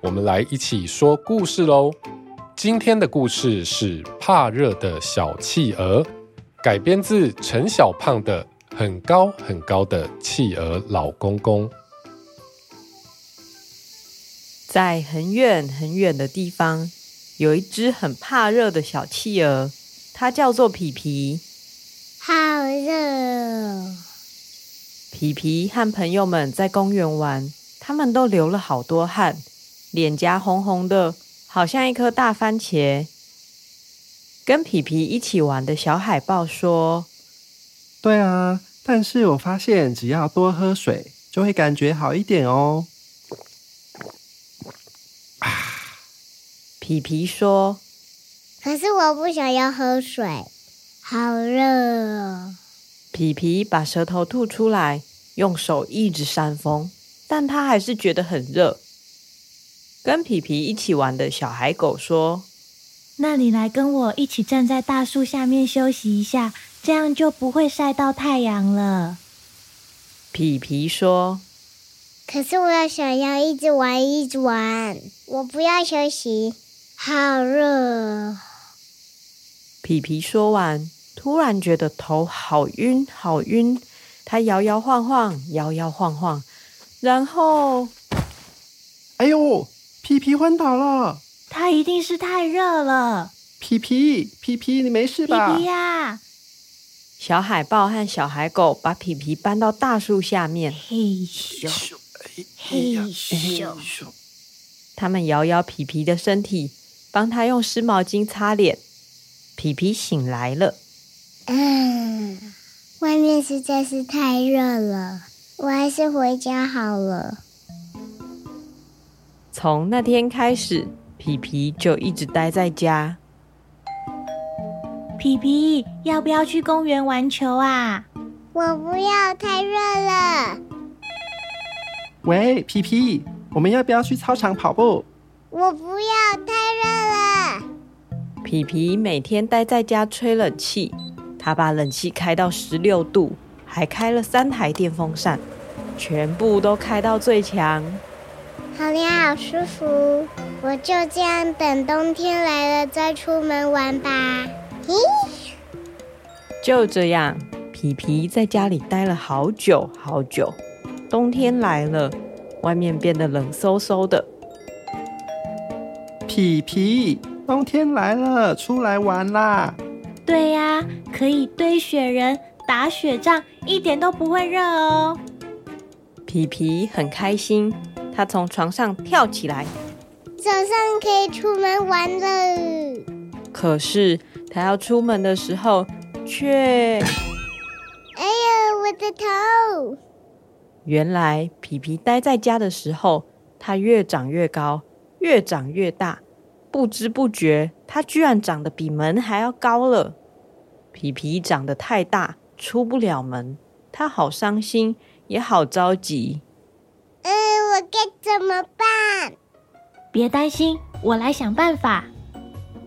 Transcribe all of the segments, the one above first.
我们来一起说故事喽。今天的故事是怕热的小企鹅，改编自陈小胖的《很高很高的企鹅老公公》。在很远很远的地方，有一只很怕热的小企鹅，它叫做皮皮。好热！皮皮和朋友们在公园玩。他们都流了好多汗，脸颊红红的，好像一颗大番茄。跟皮皮一起玩的小海豹说：“对啊，但是我发现只要多喝水，就会感觉好一点哦。”啊，皮皮说：“可是我不想要喝水，好热哦。”皮皮把舌头吐出来，用手一直扇风。但他还是觉得很热。跟皮皮一起玩的小海狗说：“那你来跟我一起站在大树下面休息一下，这样就不会晒到太阳了。”皮皮说：“可是我要想要一直玩，一直玩，我不要休息，好热。”皮皮说完，突然觉得头好晕，好晕。他摇摇晃晃，摇摇晃晃。然后，哎呦，皮皮昏倒了！他一定是太热了。皮皮，皮皮，你没事吧？皮皮呀！小海豹和小海狗把皮皮搬到大树下面。嘿咻，嘿咻，他们摇摇皮皮的身体，帮他用湿毛巾擦脸。皮皮醒来了。嗯，外面实在是太热了。我还是回家好了。从那天开始，皮皮就一直待在家。皮皮，要不要去公园玩球啊？我不要，太热了。喂，皮皮，我们要不要去操场跑步？我不要，太热了。皮皮每天待在家吹冷气，他把冷气开到十六度。还开了三台电风扇，全部都开到最强。好凉，好舒服。我就这样等冬天来了再出门玩吧。咦？就这样，皮皮在家里待了好久好久。冬天来了，外面变得冷飕飕的。皮皮，冬天来了，出来玩啦！对呀，可以堆雪人。打雪仗一点都不会热哦。皮皮很开心，他从床上跳起来，早上可以出门玩了。可是他要出门的时候，却……哎呀，我的头！原来皮皮待在家的时候，他越长越高，越长越大，不知不觉，他居然长得比门还要高了。皮皮长得太大。出不了门，他好伤心，也好着急。怎么办？别担心，我来想办法。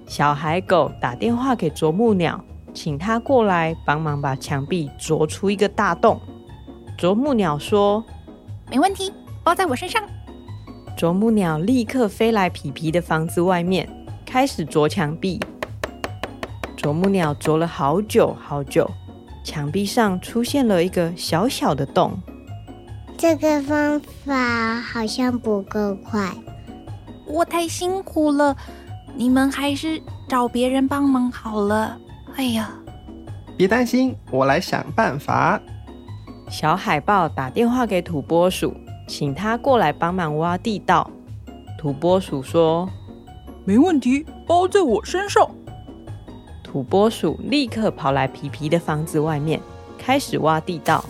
小海狗打电话给啄木鸟，请他过来帮忙把墙壁啄出一个大洞。啄木鸟说：“没问题，包在我身上。”啄木鸟立刻飞来皮皮的房子外面，开始啄墙壁。啄木鸟啄了好久好久。墙壁上出现了一个小小的洞。这个方法好像不够快，我太辛苦了，你们还是找别人帮忙好了。哎呀，别担心，我来想办法。小海豹打电话给土拨鼠，请他过来帮忙挖地道。土拨鼠说：“没问题，包在我身上。”土拨鼠立刻跑来皮皮的房子外面，开始挖地道。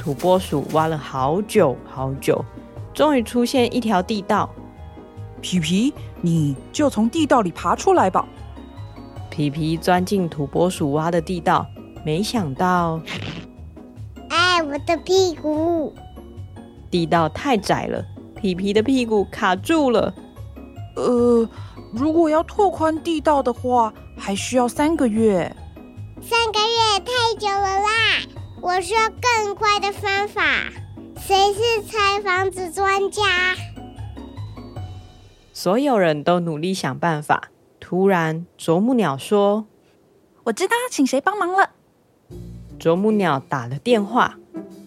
土拨鼠挖了好久好久，终于出现一条地道。皮皮，你就从地道里爬出来吧。皮皮钻进土拨鼠挖的地道，没想到，哎，我的屁股！地道太窄了，皮皮的屁股卡住了。呃，如果要拓宽地道的话，还需要三个月。三个月太久了啦！我需要更快的方法。谁是拆房子专家？所有人都努力想办法。突然，啄木鸟说：“我知道要请谁帮忙了。”啄木鸟打了电话。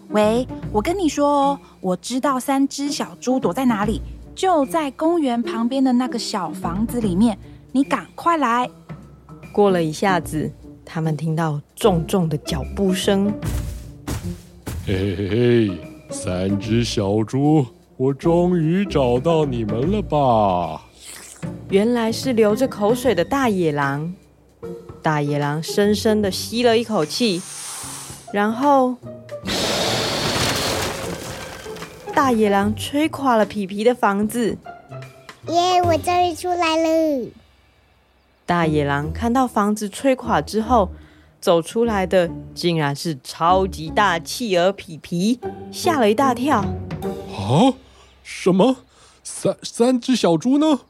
喂，我跟你说哦，我知道三只小猪躲在哪里，就在公园旁边的那个小房子里面。你赶快来！过了一下子，他们听到重重的脚步声。嘿嘿嘿，三只小猪，我终于找到你们了吧？原来是流着口水的大野狼。大野狼深深的吸了一口气，然后。大野狼吹垮了皮皮的房子。耶！我终于出来了。大野狼看到房子吹垮之后，走出来的竟然是超级大企鹅皮皮，吓了一大跳。啊？什么？三三只小猪呢？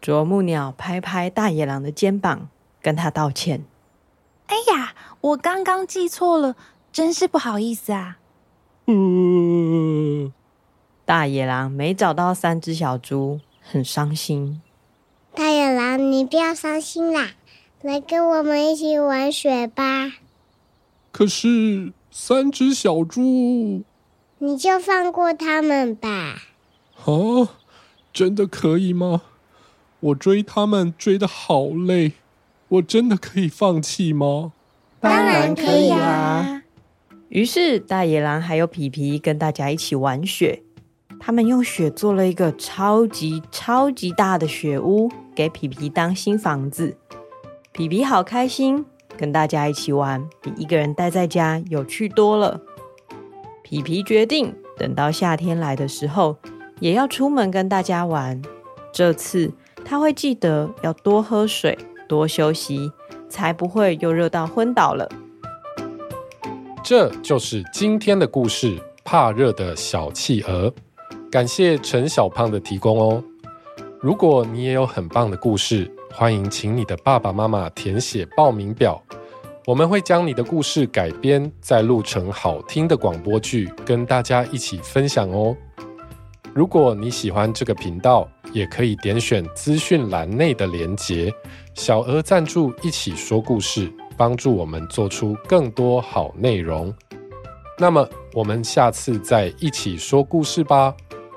啄木鸟拍拍大野狼的肩膀，跟他道歉。哎呀，我刚刚记错了，真是不好意思啊。嗯，大野狼没找到三只小猪，很伤心。大野狼，你不要伤心啦，来跟我们一起玩雪吧。可是三只小猪，你就放过他们吧。啊，真的可以吗？我追他们追的好累，我真的可以放弃吗？当然可以啊。于是，大野狼还有皮皮跟大家一起玩雪。他们用雪做了一个超级超级大的雪屋，给皮皮当新房子。皮皮好开心，跟大家一起玩，比一个人待在家有趣多了。皮皮决定，等到夏天来的时候，也要出门跟大家玩。这次他会记得要多喝水，多休息，才不会又热到昏倒了。这就是今天的故事，怕热的小企鹅。感谢陈小胖的提供哦。如果你也有很棒的故事，欢迎请你的爸爸妈妈填写报名表，我们会将你的故事改编，再录成好听的广播剧，跟大家一起分享哦。如果你喜欢这个频道，也可以点选资讯栏内的连结，小额赞助一起说故事。帮助我们做出更多好内容。那么，我们下次再一起说故事吧，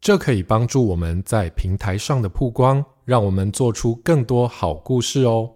这可以帮助我们在平台上的曝光，让我们做出更多好故事哦。